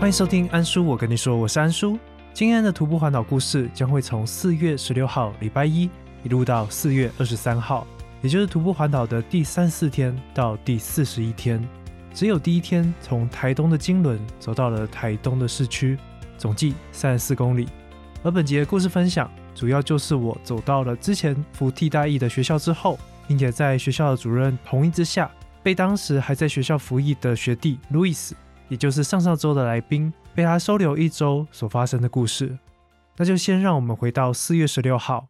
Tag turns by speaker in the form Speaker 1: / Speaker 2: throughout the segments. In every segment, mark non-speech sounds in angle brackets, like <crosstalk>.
Speaker 1: 欢迎收听安叔，我跟你说，我是安叔。今天的徒步环岛故事将会从四月十六号礼拜一一路到四月二十三号，也就是徒步环岛的第三四天到第四十一天。只有第一天从台东的金轮走到了台东的市区，总计三十四公里。而本节的故事分享主要就是我走到了之前服替代役的学校之后，并且在学校的主任同意之下，被当时还在学校服役的学弟路易斯。也就是上上周的来宾被他收留一周所发生的故事，那就先让我们回到四月十六号，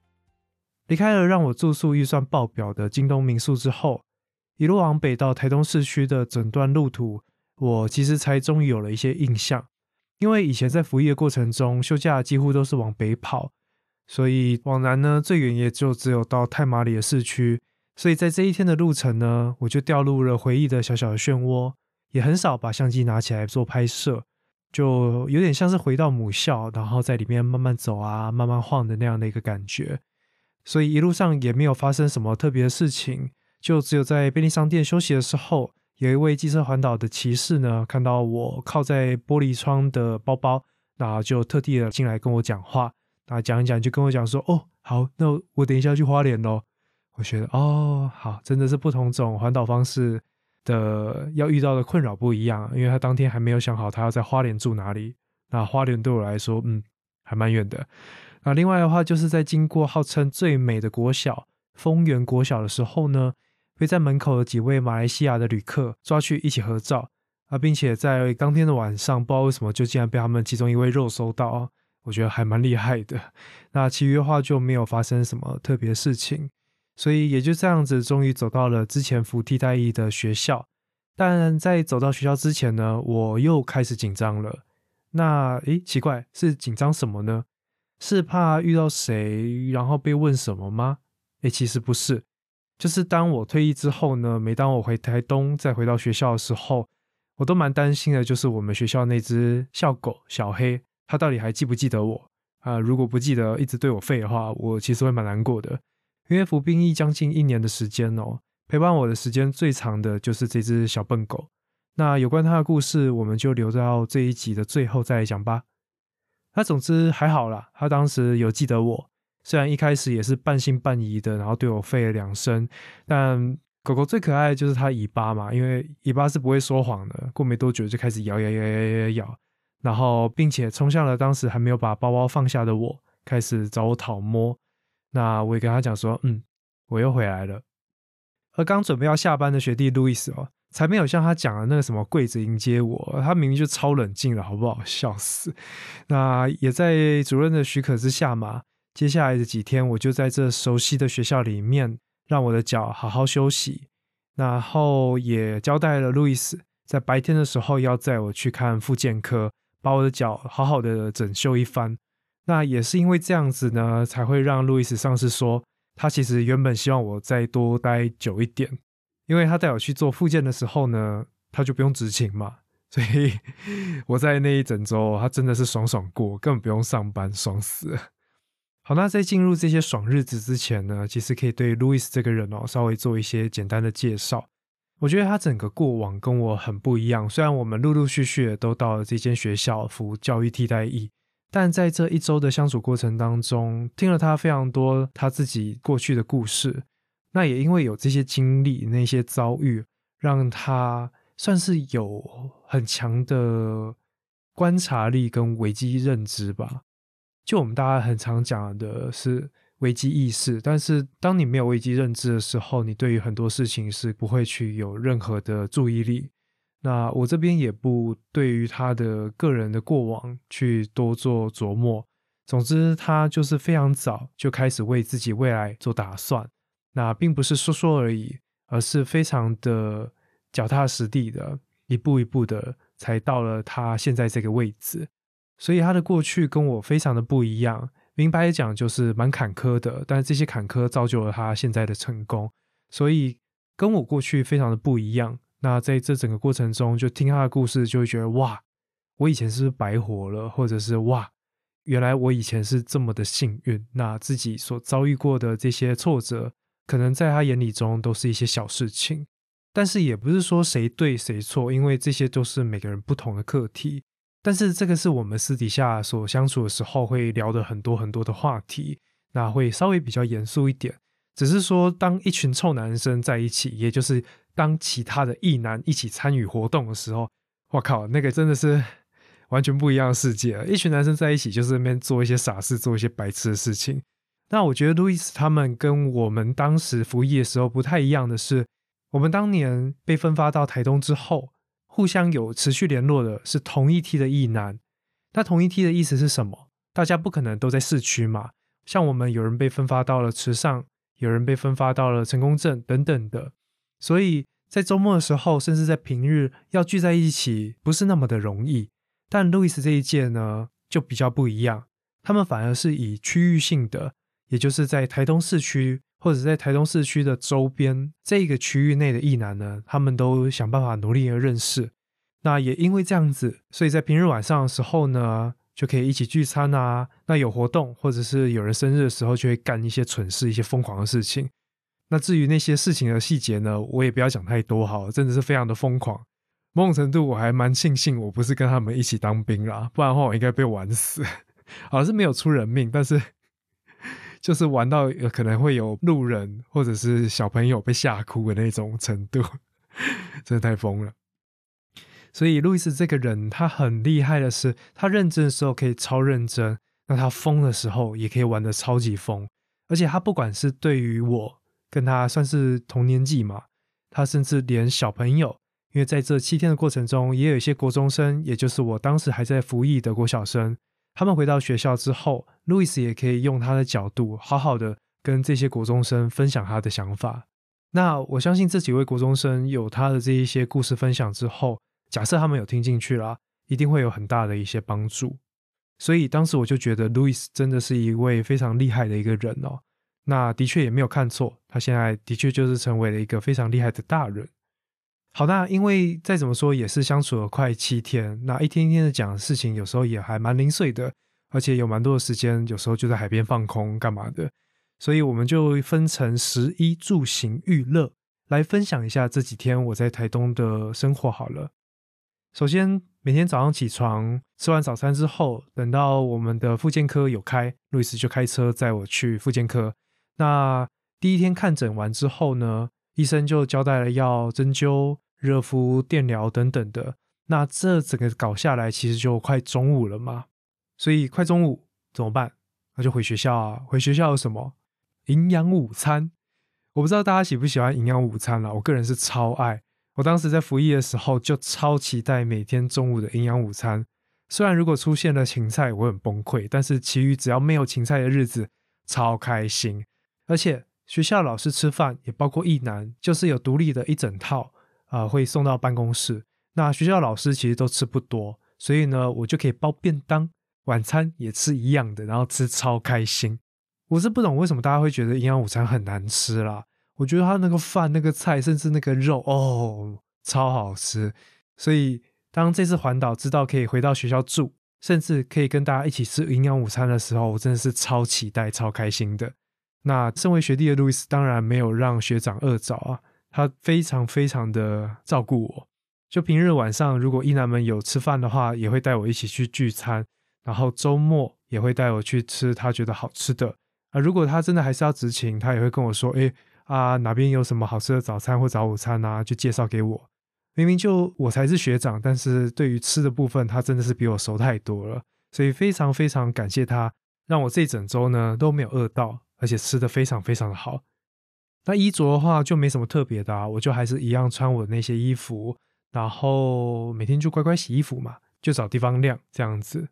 Speaker 1: 离开了让我住宿预算爆表的京东民宿之后，一路往北到台东市区的整段路途，我其实才终于有了一些印象。因为以前在服役的过程中，休假几乎都是往北跑，所以往南呢最远也就只有到太马里的市区，所以在这一天的路程呢，我就掉入了回忆的小小的漩涡。也很少把相机拿起来做拍摄，就有点像是回到母校，然后在里面慢慢走啊，慢慢晃的那样的一个感觉。所以一路上也没有发生什么特别的事情，就只有在便利商店休息的时候，有一位机车环岛的骑士呢，看到我靠在玻璃窗的包包，那就特地的进来跟我讲话，那讲一讲就跟我讲说：“哦，好，那我等一下去花莲喽。”我觉得哦，好，真的是不同种环岛方式。的要遇到的困扰不一样，因为他当天还没有想好他要在花莲住哪里。那花莲对我来说，嗯，还蛮远的。那另外的话，就是在经过号称最美的国小丰原国小的时候呢，被在门口的几位马来西亚的旅客抓去一起合照啊，并且在当天的晚上，不知道为什么就竟然被他们其中一位肉收到，我觉得还蛮厉害的。那其余的话就没有发生什么特别事情。所以也就这样子，终于走到了之前服替代役的学校。但在走到学校之前呢，我又开始紧张了。那诶，奇怪，是紧张什么呢？是怕遇到谁，然后被问什么吗？诶，其实不是，就是当我退役之后呢，每当我回台东再回到学校的时候，我都蛮担心的，就是我们学校那只校狗小黑，它到底还记不记得我啊？如果不记得，一直对我吠的话，我其实会蛮难过的。因为服兵役将近一年的时间哦，陪伴我的时间最长的就是这只小笨狗。那有关它的故事，我们就留到这一集的最后再来讲吧。那总之还好啦，它当时有记得我，虽然一开始也是半信半疑的，然后对我吠了两声。但狗狗最可爱的就是它尾巴嘛，因为尾巴是不会说谎的。过没多久就开始咬咬咬咬咬咬，然后并且冲向了当时还没有把包包放下的我，开始找我讨摸。那我也跟他讲说，嗯，我又回来了。而刚准备要下班的学弟路易斯哦，才没有像他讲的那个什么跪着迎接我，他明明就超冷静了，好不好？<laughs> 笑死！那也在主任的许可之下嘛，接下来的几天，我就在这熟悉的学校里面，让我的脚好好休息。然后也交代了路易斯，在白天的时候要载我去看复健科，把我的脚好好的整修一番。那也是因为这样子呢，才会让路易斯上司说，他其实原本希望我再多待久一点，因为他带我去做复健的时候呢，他就不用执勤嘛，所以 <laughs> 我在那一整周，他真的是爽爽过，根本不用上班，爽死了。好，那在进入这些爽日子之前呢，其实可以对路易斯这个人哦，稍微做一些简单的介绍。我觉得他整个过往跟我很不一样，虽然我们陆陆续续都到了这间学校服教育替代役。但在这一周的相处过程当中，听了他非常多他自己过去的故事，那也因为有这些经历、那些遭遇，让他算是有很强的观察力跟危机认知吧。就我们大家很常讲的是危机意识，但是当你没有危机认知的时候，你对于很多事情是不会去有任何的注意力。那我这边也不对于他的个人的过往去多做琢磨。总之，他就是非常早就开始为自己未来做打算。那并不是说说而已，而是非常的脚踏实地的，一步一步的才到了他现在这个位置。所以他的过去跟我非常的不一样。明白讲，就是蛮坎坷的，但是这些坎坷造就了他现在的成功。所以跟我过去非常的不一样。那在这整个过程中，就听他的故事，就会觉得哇，我以前是不是白活了？或者是哇，原来我以前是这么的幸运。那自己所遭遇过的这些挫折，可能在他眼里中都是一些小事情。但是也不是说谁对谁错，因为这些都是每个人不同的课题。但是这个是我们私底下所相处的时候会聊的很多很多的话题，那会稍微比较严肃一点。只是说，当一群臭男生在一起，也就是当其他的异男一起参与活动的时候，我靠，那个真的是完全不一样的世界。一群男生在一起，就是那边做一些傻事，做一些白痴的事情。那我觉得路易斯他们跟我们当时服役的时候不太一样的是，我们当年被分发到台东之后，互相有持续联络的是同一梯的异男。那同一梯的意思是什么？大家不可能都在市区嘛。像我们有人被分发到了池上，有人被分发到了成功镇等等的，所以在周末的时候，甚至在平日要聚在一起，不是那么的容易。但路易斯这一届呢，就比较不一样，他们反而是以区域性的。也就是在台东市区，或者在台东市区的周边这个区域内的异男呢，他们都想办法努力的认识。那也因为这样子，所以在平日晚上的时候呢，就可以一起聚餐啊。那有活动或者是有人生日的时候，就会干一些蠢事、一些疯狂的事情。那至于那些事情的细节呢，我也不要讲太多哈，真的是非常的疯狂。某种程度我还蛮庆幸我不是跟他们一起当兵啦，不然的话我应该被玩死。<laughs> 好像是没有出人命，但是。<laughs> 就是玩到可能会有路人或者是小朋友被吓哭的那种程度，<laughs> 真的太疯了。所以路易斯这个人他很厉害的是，他认真的时候可以超认真，那他疯的时候也可以玩的超级疯。而且他不管是对于我跟他算是同年纪嘛，他甚至连小朋友，因为在这七天的过程中，也有一些国中生，也就是我当时还在服役的国小生。他们回到学校之后，路易斯也可以用他的角度，好好的跟这些国中生分享他的想法。那我相信这几位国中生有他的这一些故事分享之后，假设他们有听进去啦，一定会有很大的一些帮助。所以当时我就觉得路易斯真的是一位非常厉害的一个人哦。那的确也没有看错，他现在的确就是成为了一个非常厉害的大人。好，那因为再怎么说也是相处了快七天，那一天一天的讲事情，有时候也还蛮零碎的，而且有蛮多的时间，有时候就在海边放空干嘛的，所以我们就分成十一住行娱乐来分享一下这几天我在台东的生活。好了，首先每天早上起床吃完早餐之后，等到我们的复健科有开，路易斯就开车载我去复健科。那第一天看诊完之后呢？医生就交代了要针灸、热敷、电疗等等的。那这整个搞下来，其实就快中午了嘛。所以快中午怎么办？那就回学校啊。回学校有什么营养午餐？我不知道大家喜不喜欢营养午餐了。我个人是超爱。我当时在服役的时候，就超期待每天中午的营养午餐。虽然如果出现了芹菜，我很崩溃，但是其余只要没有芹菜的日子，超开心。而且。学校老师吃饭也包括一男，就是有独立的一整套啊，会送到办公室。那学校老师其实都吃不多，所以呢，我就可以包便当，晚餐也吃一样的，然后吃超开心。我是不懂为什么大家会觉得营养午餐很难吃啦。我觉得他那个饭、那个菜，甚至那个肉哦，超好吃。所以当这次环岛知道可以回到学校住，甚至可以跟大家一起吃营养午餐的时候，我真的是超期待、超开心的。那身为学弟的路易斯当然没有让学长饿着啊，他非常非常的照顾我。就平日晚上，如果一男们有吃饭的话，也会带我一起去聚餐；然后周末也会带我去吃他觉得好吃的。啊，如果他真的还是要执勤，他也会跟我说：“哎啊，哪边有什么好吃的早餐或早午餐啊，就介绍给我。”明明就我才是学长，但是对于吃的部分，他真的是比我熟太多了。所以非常非常感谢他，让我这整周呢都没有饿到。而且吃的非常非常的好。那衣着的话就没什么特别的啊，我就还是一样穿我的那些衣服，然后每天就乖乖洗衣服嘛，就找地方晾这样子。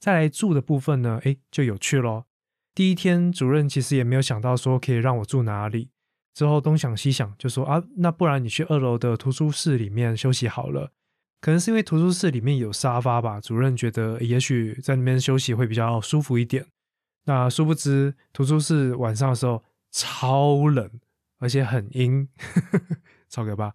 Speaker 1: 再来住的部分呢，哎，就有趣咯。第一天主任其实也没有想到说可以让我住哪里，之后东想西想，就说啊，那不然你去二楼的图书室里面休息好了。可能是因为图书室里面有沙发吧，主任觉得也许在那边休息会比较舒服一点。那殊不知，图书室晚上的时候超冷，而且很阴，<laughs> 超可怕。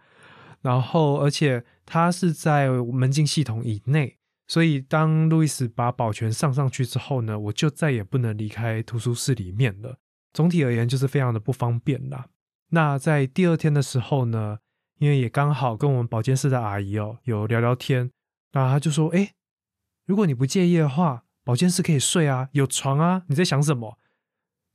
Speaker 1: 然后，而且它是在门禁系统以内，所以当路易斯把保全上上去之后呢，我就再也不能离开图书室里面了。总体而言，就是非常的不方便啦。那在第二天的时候呢，因为也刚好跟我们保健室的阿姨哦有聊聊天，那他就说：“哎，如果你不介意的话，保健室可以睡啊，有床啊，你在想什么？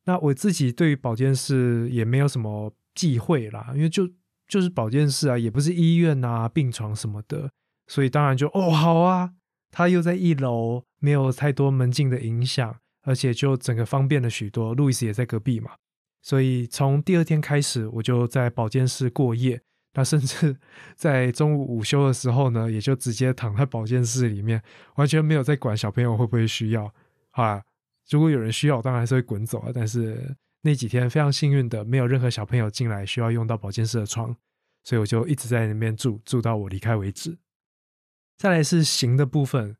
Speaker 1: 那我自己对于保健室也没有什么忌讳啦，因为就就是保健室啊，也不是医院啊，病床什么的，所以当然就哦好啊，他又在一楼，没有太多门禁的影响，而且就整个方便了许多。路易斯也在隔壁嘛，所以从第二天开始，我就在保健室过夜。他甚至 <laughs> 在中午午休的时候呢，也就直接躺在保健室里面，完全没有在管小朋友会不会需要。啊，如果有人需要，当然是会滚走啊。但是那几天非常幸运的，没有任何小朋友进来需要用到保健室的床，所以我就一直在那边住，住到我离开为止。再来是行的部分，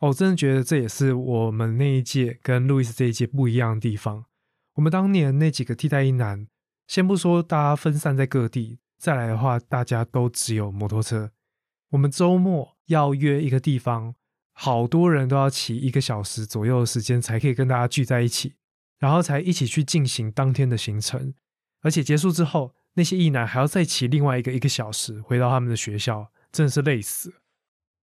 Speaker 1: 我真的觉得这也是我们那一届跟路易斯这一届不一样的地方。我们当年那几个替代一男，先不说大家分散在各地。再来的话，大家都只有摩托车。我们周末要约一个地方，好多人都要骑一个小时左右的时间，才可以跟大家聚在一起，然后才一起去进行当天的行程。而且结束之后，那些艺男还要再骑另外一个一个小时回到他们的学校，真的是累死。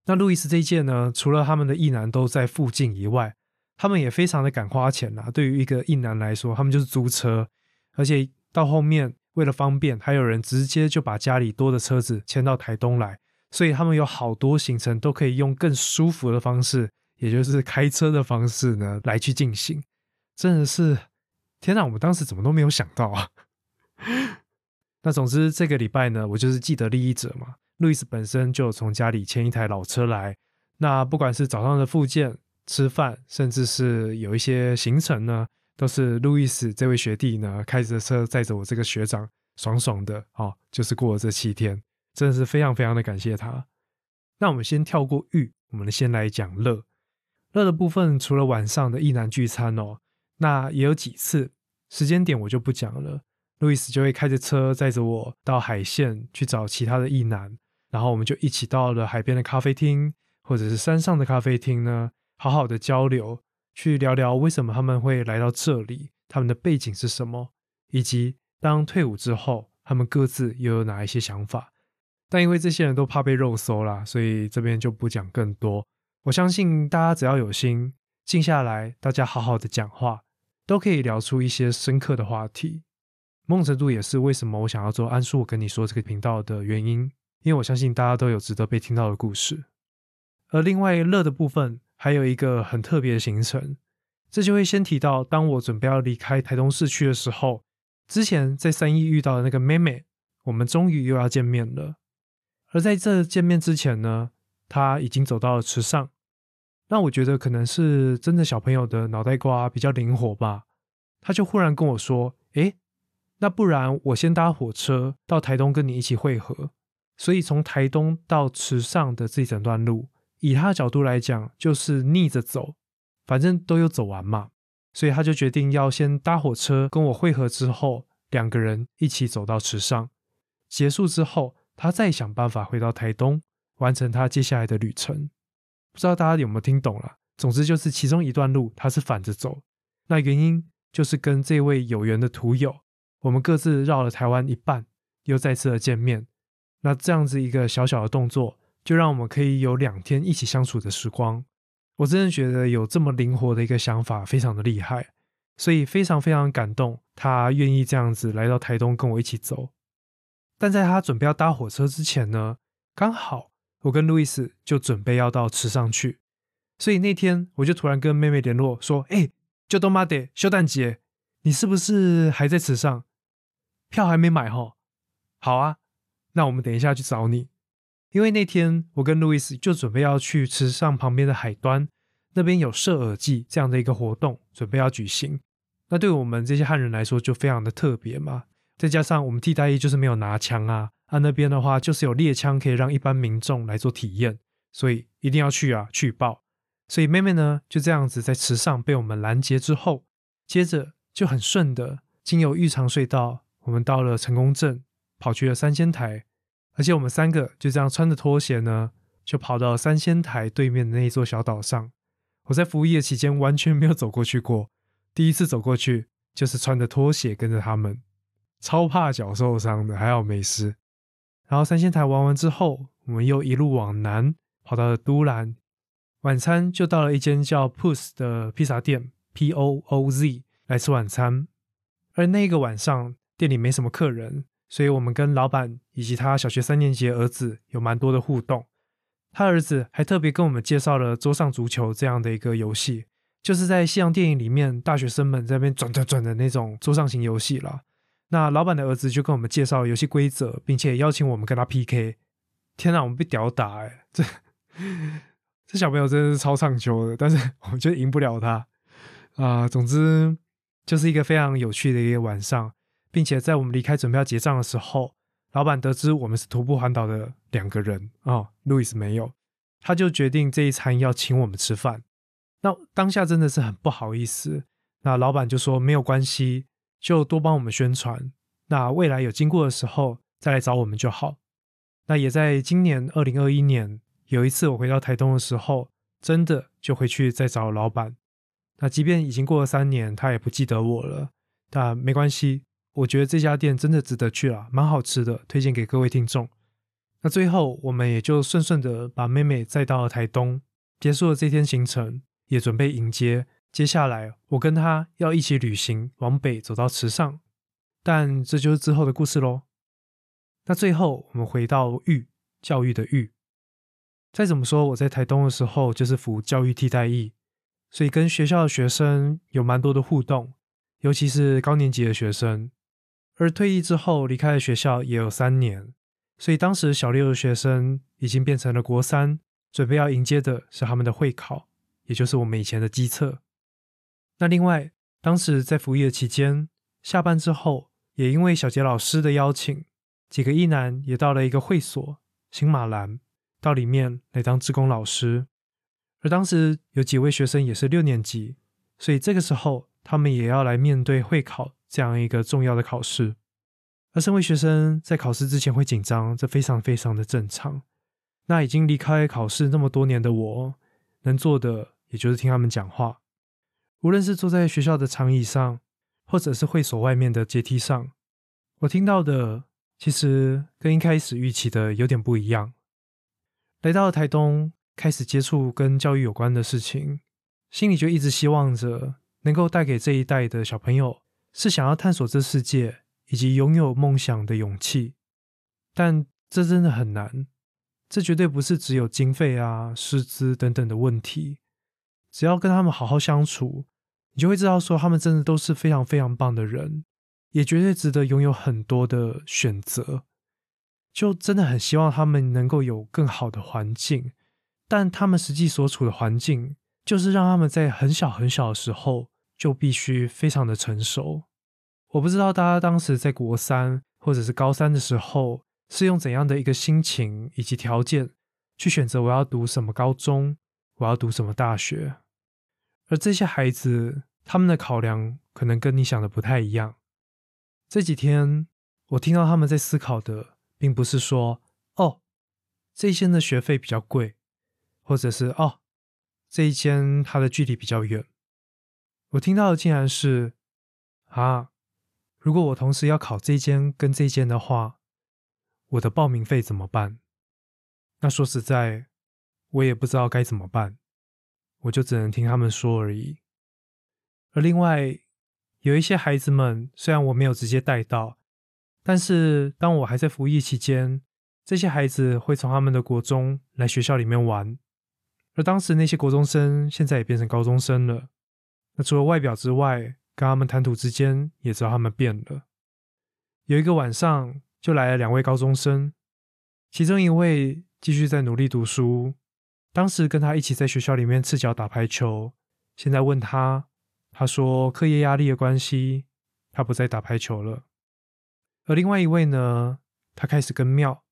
Speaker 1: 那路易斯这一届呢，除了他们的艺男都在附近以外，他们也非常的敢花钱呐。对于一个艺男来说，他们就是租车，而且到后面。为了方便，还有人直接就把家里多的车子迁到台东来，所以他们有好多行程都可以用更舒服的方式，也就是开车的方式呢来去进行。真的是，天哪！我们当时怎么都没有想到啊！<laughs> 那总之这个礼拜呢，我就是既得利益者嘛。路易斯本身就从家里牵一台老车来，那不管是早上的复健、吃饭，甚至是有一些行程呢。都是路易斯这位学弟呢，开着车载着我这个学长，爽爽的哦，就是过了这七天，真的是非常非常的感谢他。那我们先跳过玉，我们先来讲乐。乐的部分，除了晚上的一男聚餐哦，那也有几次时间点我就不讲了。路易斯就会开着车载着我到海线去找其他的异男，然后我们就一起到了海边的咖啡厅，或者是山上的咖啡厅呢，好好的交流。去聊聊为什么他们会来到这里，他们的背景是什么，以及当退伍之后，他们各自又有哪一些想法。但因为这些人都怕被肉搜啦，所以这边就不讲更多。我相信大家只要有心，静下来，大家好好的讲话，都可以聊出一些深刻的话题。梦程度也是为什么我想要做安叔我跟你说这个频道的原因，因为我相信大家都有值得被听到的故事。而另外乐的部分。还有一个很特别的行程，这就会先提到，当我准备要离开台东市区的时候，之前在三义遇到的那个妹妹，我们终于又要见面了。而在这见面之前呢，她已经走到了池上。那我觉得可能是真的小朋友的脑袋瓜比较灵活吧，他就忽然跟我说：“诶，那不然我先搭火车到台东跟你一起会合。”所以从台东到池上的这一整段路。以他的角度来讲，就是逆着走，反正都有走完嘛，所以他就决定要先搭火车跟我会合，之后两个人一起走到池上，结束之后，他再想办法回到台东，完成他接下来的旅程。不知道大家有没有听懂了？总之就是其中一段路他是反着走，那原因就是跟这位有缘的途友，我们各自绕了台湾一半，又再次的见面。那这样子一个小小的动作。就让我们可以有两天一起相处的时光，我真的觉得有这么灵活的一个想法，非常的厉害，所以非常非常感动，他愿意这样子来到台东跟我一起走。但在他准备要搭火车之前呢，刚好我跟路易斯就准备要到池上去，所以那天我就突然跟妹妹联络说：“哎，就东妈的休旦节，你是不是还在池上？票还没买哈？好啊，那我们等一下去找你。”因为那天我跟路易斯就准备要去池上旁边的海端，那边有射耳祭这样的一个活动，准备要举行。那对我们这些汉人来说就非常的特别嘛。再加上我们替代役就是没有拿枪啊，啊那边的话就是有猎枪可以让一般民众来做体验，所以一定要去啊去报。所以妹妹呢就这样子在池上被我们拦截之后，接着就很顺的经由玉长隧道，我们到了成功镇，跑去了三仙台。而且我们三个就这样穿着拖鞋呢，就跑到三仙台对面的那一座小岛上。我在服务业期间完全没有走过去过，第一次走过去就是穿着拖鞋跟着他们，超怕脚受伤的，还好没事。然后三仙台玩完之后，我们又一路往南跑到了都兰。晚餐就到了一间叫 Pooz 的披萨店 （P O O Z） 来吃晚餐。而那个晚上店里没什么客人，所以我们跟老板以及他小学三年级儿子有蛮多的互动。他儿子还特别跟我们介绍了桌上足球这样的一个游戏，就是在西洋电影里面大学生们在那边转转转的那种桌上型游戏啦。那老板的儿子就跟我们介绍游戏规则，并且邀请我们跟他 PK。天哪，我们被屌打哎！这。这小朋友真的是超唱球的，但是我们就赢不了他啊。总之就是一个非常有趣的一个晚上，并且在我们离开准备要结账的时候，老板得知我们是徒步环岛的两个人啊，路易斯没有，他就决定这一餐要请我们吃饭。那当下真的是很不好意思，那老板就说没有关系，就多帮我们宣传。那未来有经过的时候再来找我们就好。那也在今年二零二一年。有一次我回到台东的时候，真的就回去再找老板。那即便已经过了三年，他也不记得我了。但没关系，我觉得这家店真的值得去了，蛮好吃的，推荐给各位听众。那最后我们也就顺顺的把妹妹载到了台东，结束了这天行程，也准备迎接接下来我跟她要一起旅行，往北走到池上。但这就是之后的故事喽。那最后我们回到育教育的育。再怎么说，我在台东的时候就是服教育替代役，所以跟学校的学生有蛮多的互动，尤其是高年级的学生。而退役之后离开了学校也有三年，所以当时小六的学生已经变成了国三，准备要迎接的是他们的会考，也就是我们以前的机测。那另外，当时在服役的期间，下班之后，也因为小杰老师的邀请，几个一男也到了一个会所新马兰。到里面来当志工老师，而当时有几位学生也是六年级，所以这个时候他们也要来面对会考这样一个重要的考试。而身为学生，在考试之前会紧张，这非常非常的正常。那已经离开考试那么多年的我，能做的也就是听他们讲话。无论是坐在学校的长椅上，或者是会所外面的阶梯上，我听到的其实跟一开始预期的有点不一样。来到台东，开始接触跟教育有关的事情，心里就一直希望着能够带给这一代的小朋友，是想要探索这世界以及拥有梦想的勇气。但这真的很难，这绝对不是只有经费啊、师资等等的问题。只要跟他们好好相处，你就会知道说他们真的都是非常非常棒的人，也绝对值得拥有很多的选择。就真的很希望他们能够有更好的环境，但他们实际所处的环境，就是让他们在很小很小的时候就必须非常的成熟。我不知道大家当时在国三或者是高三的时候，是用怎样的一个心情以及条件去选择我要读什么高中，我要读什么大学。而这些孩子，他们的考量可能跟你想的不太一样。这几天我听到他们在思考的。并不是说哦，这一间的学费比较贵，或者是哦，这一间它的距离比较远。我听到的竟然是啊，如果我同时要考这间跟这间的话，我的报名费怎么办？那说实在，我也不知道该怎么办，我就只能听他们说而已。而另外有一些孩子们，虽然我没有直接带到。但是，当我还在服役期间，这些孩子会从他们的国中来学校里面玩，而当时那些国中生现在也变成高中生了。除了外表之外，跟他们谈吐之间，也知道他们变了。有一个晚上，就来了两位高中生，其中一位继续在努力读书，当时跟他一起在学校里面赤脚打排球。现在问他，他说课业压力的关系，他不再打排球了。而另外一位呢，他开始跟庙，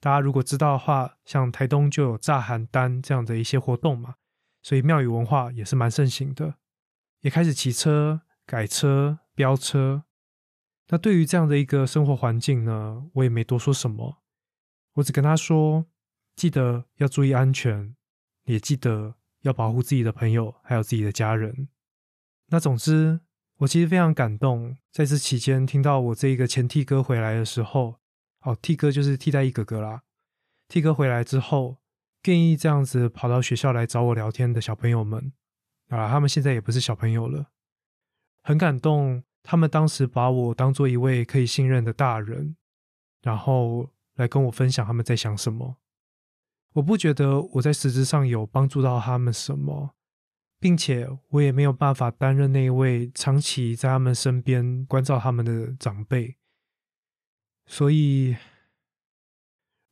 Speaker 1: 大家如果知道的话，像台东就有炸邯郸这样的一些活动嘛，所以庙宇文化也是蛮盛行的，也开始骑车、改车、飙车。那对于这样的一个生活环境呢，我也没多说什么，我只跟他说，记得要注意安全，也记得要保护自己的朋友还有自己的家人。那总之。我其实非常感动，在这期间听到我这一个前替哥回来的时候，哦，替哥就是替代一哥哥啦。替哥回来之后，愿意这样子跑到学校来找我聊天的小朋友们啊，他们现在也不是小朋友了，很感动。他们当时把我当做一位可以信任的大人，然后来跟我分享他们在想什么。我不觉得我在实质上有帮助到他们什么，并且我也没有办法担任那一位长期在他们身边关照他们的长辈。所以，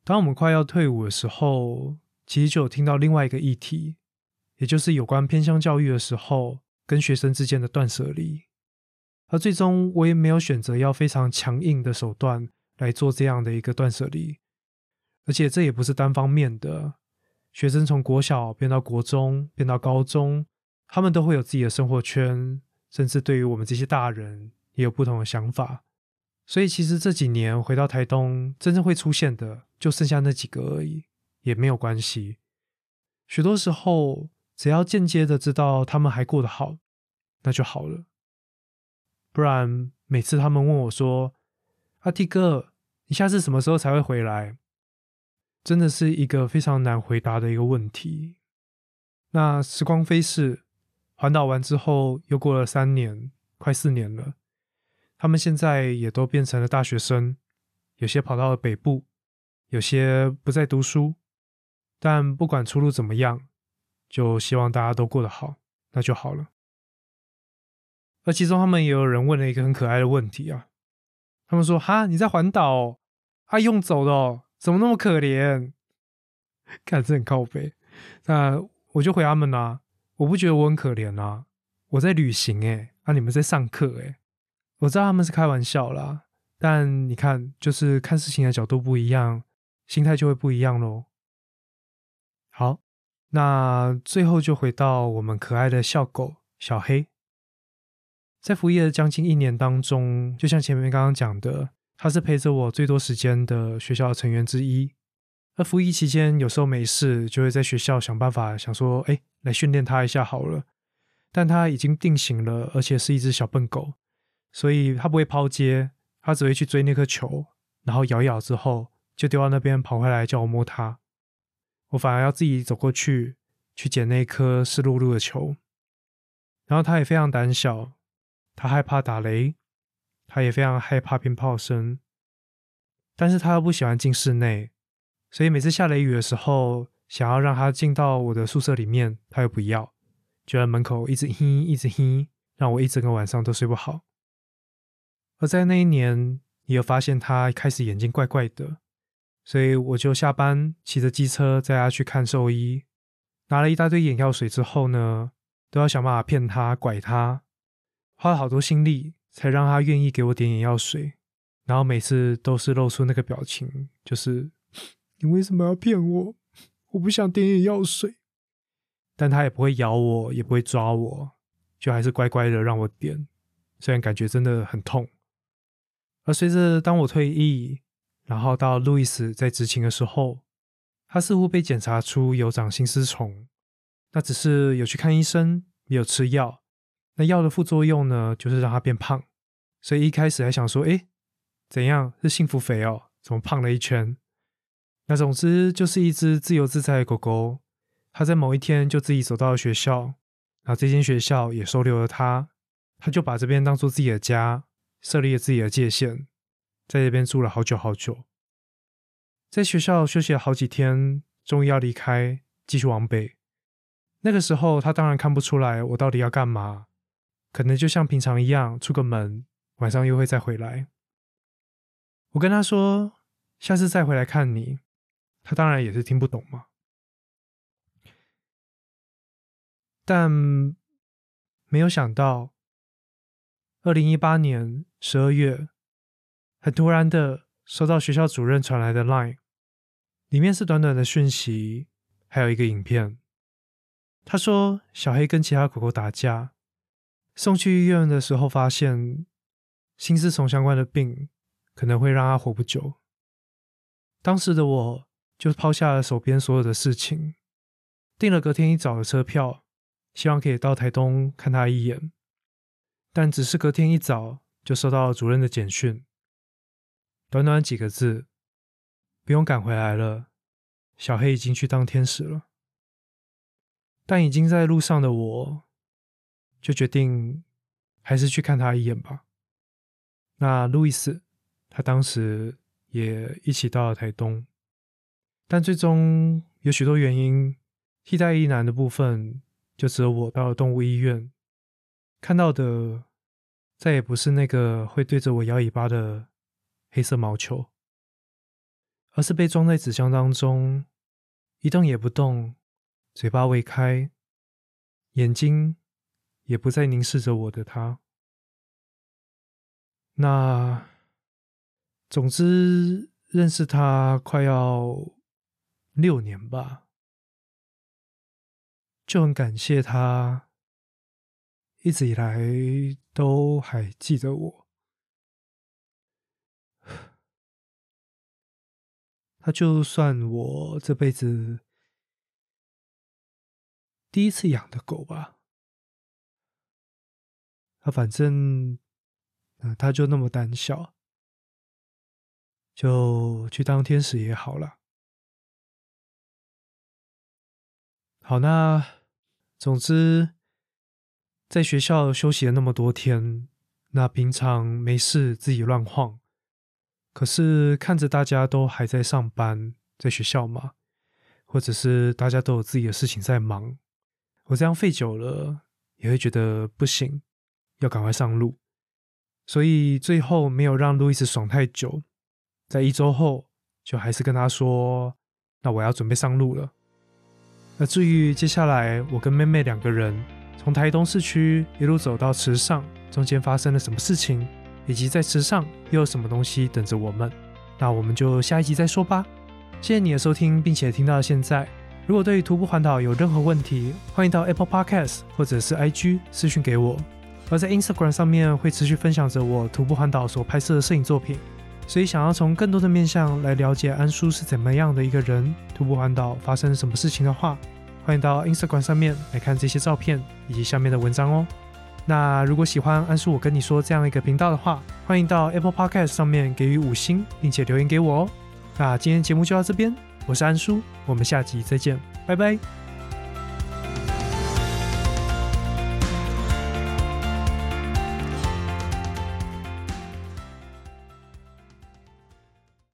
Speaker 1: 当我们快要退伍的时候，其实就有听到另外一个议题，也就是有关偏向教育的时候，跟学生之间的断舍离。而最终，我也没有选择要非常强硬的手段来做这样的一个断舍离，而且这也不是单方面的。学生从国小变到国中，变到高中，他们都会有自己的生活圈，甚至对于我们这些大人也有不同的想法。所以，其实这几年回到台东，真正会出现的就剩下那几个而已，也没有关系。许多时候，只要间接的知道他们还过得好，那就好了。不然，每次他们问我说：“阿弟哥，你下次什么时候才会回来？”真的是一个非常难回答的一个问题。那时光飞逝，环岛完之后又过了三年，快四年了。他们现在也都变成了大学生，有些跑到了北部，有些不再读书。但不管出路怎么样，就希望大家都过得好，那就好了。而其中，他们也有人问了一个很可爱的问题啊。他们说：“哈，你在环岛，啊，用走的哦，怎么那么可怜？<laughs> 看这很靠背。”那我就回他们啦：“我不觉得我很可怜啊，我在旅行诶，啊，你们在上课诶。我知道他们是开玩笑啦，但你看，就是看事情的角度不一样，心态就会不一样喽。好，那最后就回到我们可爱的笑狗小黑。在服役的将近一年当中，就像前面刚刚讲的，他是陪着我最多时间的学校的成员之一。而服役期间，有时候没事，就会在学校想办法，想说，哎，来训练他一下好了。但他已经定型了，而且是一只小笨狗，所以他不会抛接，他只会去追那颗球，然后咬咬之后就丢到那边，跑回来叫我摸它。我反而要自己走过去，去捡那颗湿漉漉的球。然后他也非常胆小。他害怕打雷，他也非常害怕鞭炮声，但是他又不喜欢进室内，所以每次下雷雨的时候，想要让他进到我的宿舍里面，他又不要，就在门口一直哼一直哼，让我一整个晚上都睡不好。而在那一年，也有发现他开始眼睛怪怪的，所以我就下班骑着机车载他去看兽医，拿了一大堆眼药水之后呢，都要想办法骗他拐他。花了好多心力，才让他愿意给我点眼药水，然后每次都是露出那个表情，就是 <laughs> 你为什么要骗我？我不想点眼药水，但他也不会咬我，也不会抓我，就还是乖乖的让我点，虽然感觉真的很痛。而随着当我退役，然后到路易斯在执勤的时候，他似乎被检查出有长心丝虫，那只是有去看医生，也有吃药。那药的副作用呢，就是让他变胖，所以一开始还想说，哎，怎样是幸福肥哦？怎么胖了一圈？那总之就是一只自由自在的狗狗，它在某一天就自己走到了学校，然后这间学校也收留了它，它就把这边当做自己的家，设立了自己的界限，在这边住了好久好久，在学校休息了好几天，终于要离开，继续往北。那个时候，他当然看不出来我到底要干嘛。可能就像平常一样，出个门，晚上又会再回来。我跟他说，下次再回来看你。他当然也是听不懂嘛。但没有想到，二零一八年十二月，很突然的收到学校主任传来的 Line，里面是短短的讯息，还有一个影片。他说，小黑跟其他狗狗打架。送去医院的时候，发现心丝虫相关的病可能会让他活不久。当时的我就抛下了手边所有的事情，订了隔天一早的车票，希望可以到台东看他一眼。但只是隔天一早就收到了主任的简讯，短短几个字：不用赶回来了，小黑已经去当天使了，但已经在路上的我，就决定还是去看他一眼吧。那路易斯，他当时也一起到了台东，但最终有许多原因，替代一男的部分就只有我到了动物医院，看到的再也不是那个会对着我摇尾巴的黑色毛球。而是被装在纸箱当中，一动也不动，嘴巴未开，眼睛也不再凝视着我的他。那，总之认识他快要六年吧，就很感谢他一直以来都还记得我。他就算我这辈子第一次养的狗吧，他反正，呃，他就那么胆小，就去当天使也好了。好，那总之，在学校休息了那么多天，那平常没事自己乱晃。可是看着大家都还在上班，在学校嘛，或者是大家都有自己的事情在忙，我这样废久了也会觉得不行，要赶快上路。所以最后没有让路易斯爽太久，在一周后就还是跟他说：“那我要准备上路了。”那至于接下来我跟妹妹两个人从台东市区一路走到池上，中间发生了什么事情？以及在池上又有什么东西等着我们？那我们就下一集再说吧。谢谢你的收听，并且听到现在。如果对于徒步环岛有任何问题，欢迎到 Apple Podcast 或者是 IG 私讯给我。而在 Instagram 上面会持续分享着我徒步环岛所拍摄的摄影作品。所以想要从更多的面向来了解安叔是怎么样的一个人，徒步环岛发生什么事情的话，欢迎到 Instagram 上面来看这些照片以及下面的文章哦。那如果喜欢安叔我跟你说这样一个频道的话，欢迎到 Apple Podcast 上面给予五星，并且留言给我哦。那今天节目就到这边，我是安叔，我们下集再见，拜拜。